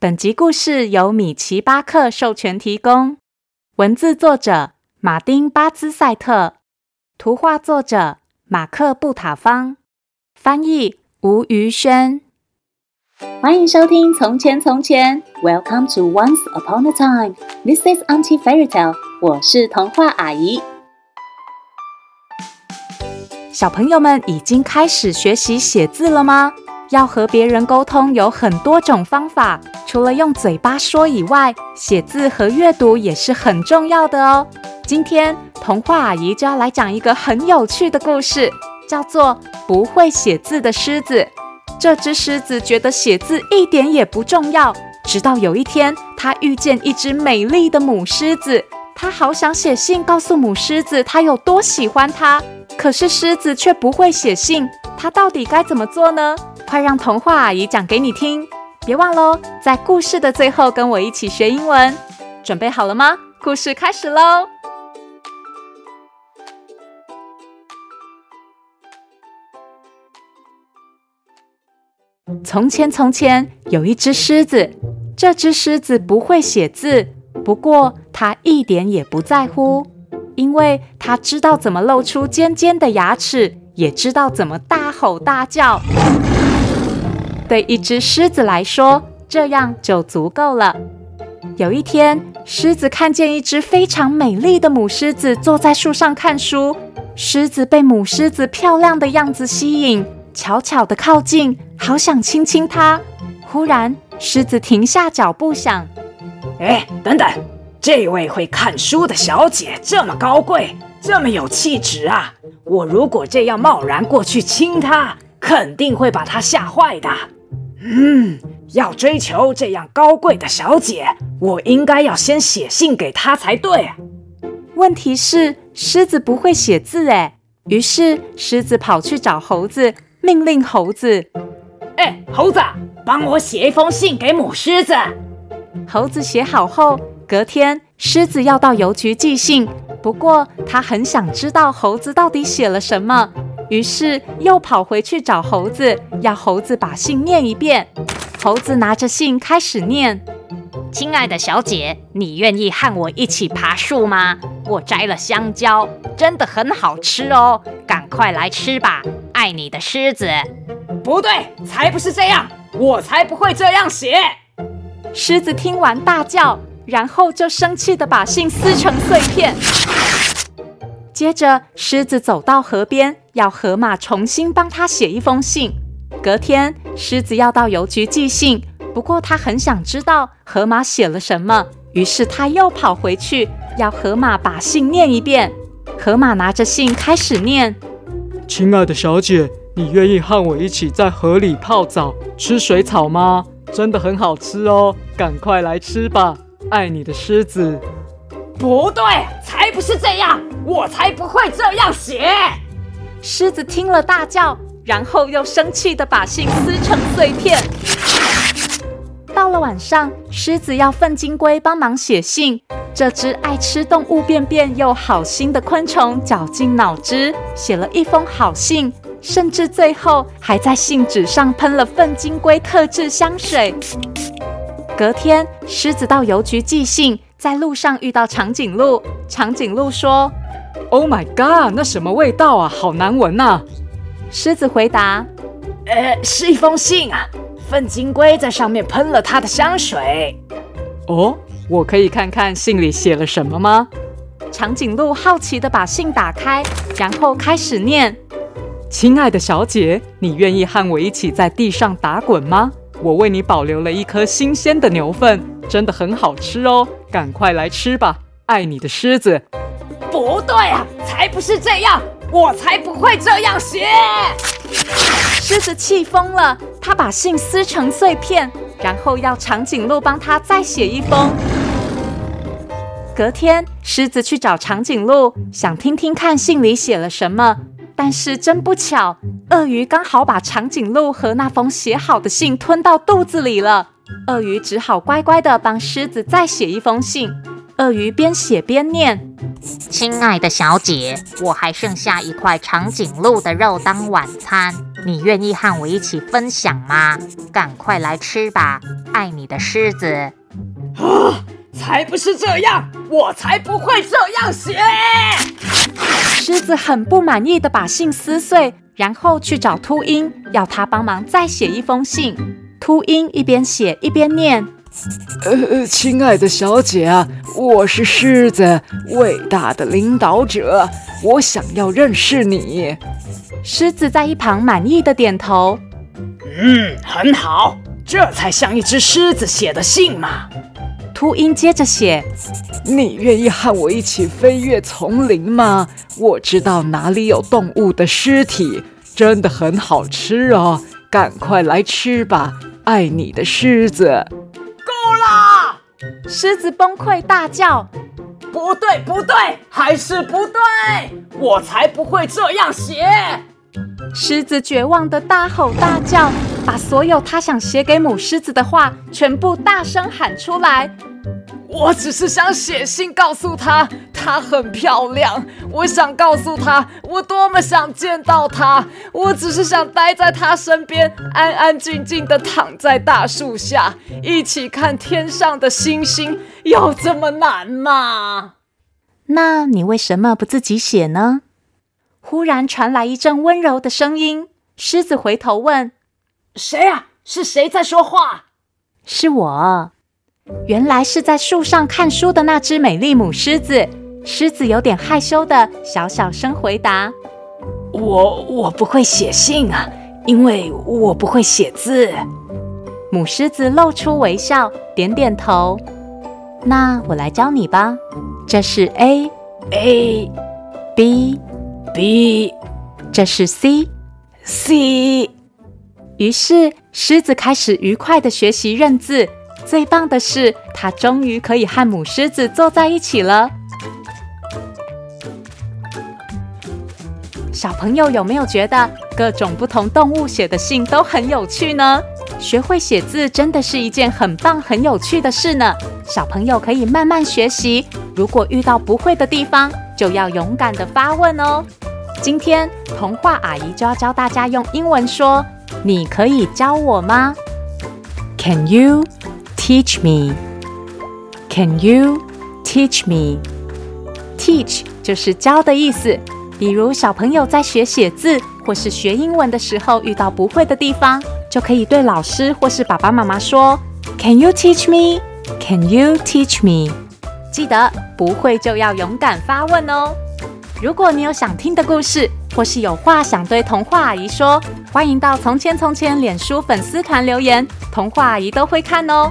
本集故事由米奇巴克授权提供，文字作者马丁巴兹赛特，图画作者马克布塔方，翻译吴瑜轩。欢迎收听《从前从前》，Welcome to Once Upon a Time。This is Auntie Fairy Tale。我是童话阿姨。小朋友们已经开始学习写字了吗？要和别人沟通有很多种方法，除了用嘴巴说以外，写字和阅读也是很重要的哦。今天童话阿姨就要来讲一个很有趣的故事，叫做《不会写字的狮子》。这只狮子觉得写字一点也不重要，直到有一天，它遇见一只美丽的母狮子，它好想写信告诉母狮子它有多喜欢它。可是狮子却不会写信，它到底该怎么做呢？快让童话阿姨讲给你听！别忘喽，在故事的最后跟我一起学英文。准备好了吗？故事开始喽！从前，从前有一只狮子，这只狮子不会写字，不过它一点也不在乎，因为它知道怎么露出尖尖的牙齿，也知道怎么大吼大叫。对一只狮子来说，这样就足够了。有一天，狮子看见一只非常美丽的母狮子坐在树上看书，狮子被母狮子漂亮的样子吸引。悄悄地靠近，好想亲亲它。忽然，狮子停下脚步，想：“哎，等等，这位会看书的小姐这么高贵，这么有气质啊！我如果这样贸然过去亲她，肯定会把她吓坏的。嗯，要追求这样高贵的小姐，我应该要先写信给她才对。问题是，狮子不会写字，哎。于是，狮子跑去找猴子。命令猴子：“哎，猴子，帮我写一封信给母狮子。”猴子写好后，隔天狮子要到邮局寄信。不过他很想知道猴子到底写了什么，于是又跑回去找猴子，要猴子把信念一遍。猴子拿着信开始念：“亲爱的小姐，你愿意和我一起爬树吗？我摘了香蕉，真的很好吃哦，赶快来吃吧。”爱你的狮子，不对，才不是这样，我才不会这样写。狮子听完大叫，然后就生气地把信撕成碎片。接着，狮子走到河边，要河马重新帮他写一封信。隔天，狮子要到邮局寄信，不过他很想知道河马写了什么，于是他又跑回去，要河马把信念一遍。河马拿着信开始念。亲爱的小姐，你愿意和我一起在河里泡澡、吃水草吗？真的很好吃哦，赶快来吃吧！爱你的狮子。不对，才不是这样，我才不会这样写。狮子听了大叫，然后又生气地把信撕成碎片。到了晚上，狮子要粪金龟帮忙写信。这只爱吃动物便便又好心的昆虫绞尽脑汁写了一封好信，甚至最后还在信纸上喷了粪金龟特制香水。隔天，狮子到邮局寄信，在路上遇到长颈鹿。长颈鹿说：“Oh my god，那什么味道啊？好难闻呐！”狮子回答：“呃，是一封信啊，粪金龟在上面喷了它的香水。”哦。我可以看看信里写了什么吗？长颈鹿好奇地把信打开，然后开始念：“亲爱的小姐，你愿意和我一起在地上打滚吗？我为你保留了一颗新鲜的牛粪，真的很好吃哦，赶快来吃吧！爱你的狮子。”不对啊，才不是这样，我才不会这样写。狮子气疯了，他把信撕成碎片。然后要长颈鹿帮他再写一封。隔天，狮子去找长颈鹿，想听听看信里写了什么。但是真不巧，鳄鱼刚好把长颈鹿和那封写好的信吞到肚子里了。鳄鱼只好乖乖地帮狮子再写一封信。鳄鱼边写边念：“亲爱的小姐，我还剩下一块长颈鹿的肉当晚餐，你愿意和我一起分享吗？赶快来吃吧，爱你的狮子。啊，才不是这样，我才不会这样写。狮子很不满意的把信撕碎，然后去找秃鹰，要他帮忙再写一封信。秃鹰一边写一边念：“呃，亲爱的小姐啊，我是狮子，伟大的领导者，我想要认识你。”狮子在一旁满意的点头：“嗯，很好，这才像一只狮子写的信嘛。”秃鹰接着写：“你愿意和我一起飞越丛林吗？我知道哪里有动物的尸体，真的很好吃哦，赶快来吃吧，爱你的狮子。”够了！狮子崩溃大叫：“不对，不对，还是不对！我才不会这样写！”狮子绝望的大吼大叫，把所有他想写给母狮子的话全部大声喊出来。我只是想写信告诉她，她很漂亮。我想告诉她，我多么想见到她。我只是想待在她身边，安安静静地躺在大树下，一起看天上的星星。有这么难吗？那你为什么不自己写呢？忽然传来一阵温柔的声音，狮子回头问：“谁啊？是谁在说话？”“是我。”原来是在树上看书的那只美丽母狮子。狮子有点害羞的小小声回答：“我我不会写信啊，因为我不会写字。”母狮子露出微笑，点点头：“那我来教你吧。这是 A A B B，这是 C C。”于是狮子开始愉快的学习认字。最棒的是，它终于可以和母狮子坐在一起了。小朋友有没有觉得各种不同动物写的信都很有趣呢？学会写字真的是一件很棒、很有趣的事呢。小朋友可以慢慢学习，如果遇到不会的地方，就要勇敢地发问哦。今天童话阿姨就要教大家用英文说：“你可以教我吗？”Can you? Teach me. Can you teach me? Teach 就是教的意思。比如小朋友在学写字或是学英文的时候，遇到不会的地方，就可以对老师或是爸爸妈妈说：“Can you teach me? Can you teach me?” 记得不会就要勇敢发问哦。如果你有想听的故事，或是有话想对童话阿姨说，欢迎到《从前从前》脸书粉丝团留言，童话阿姨都会看哦。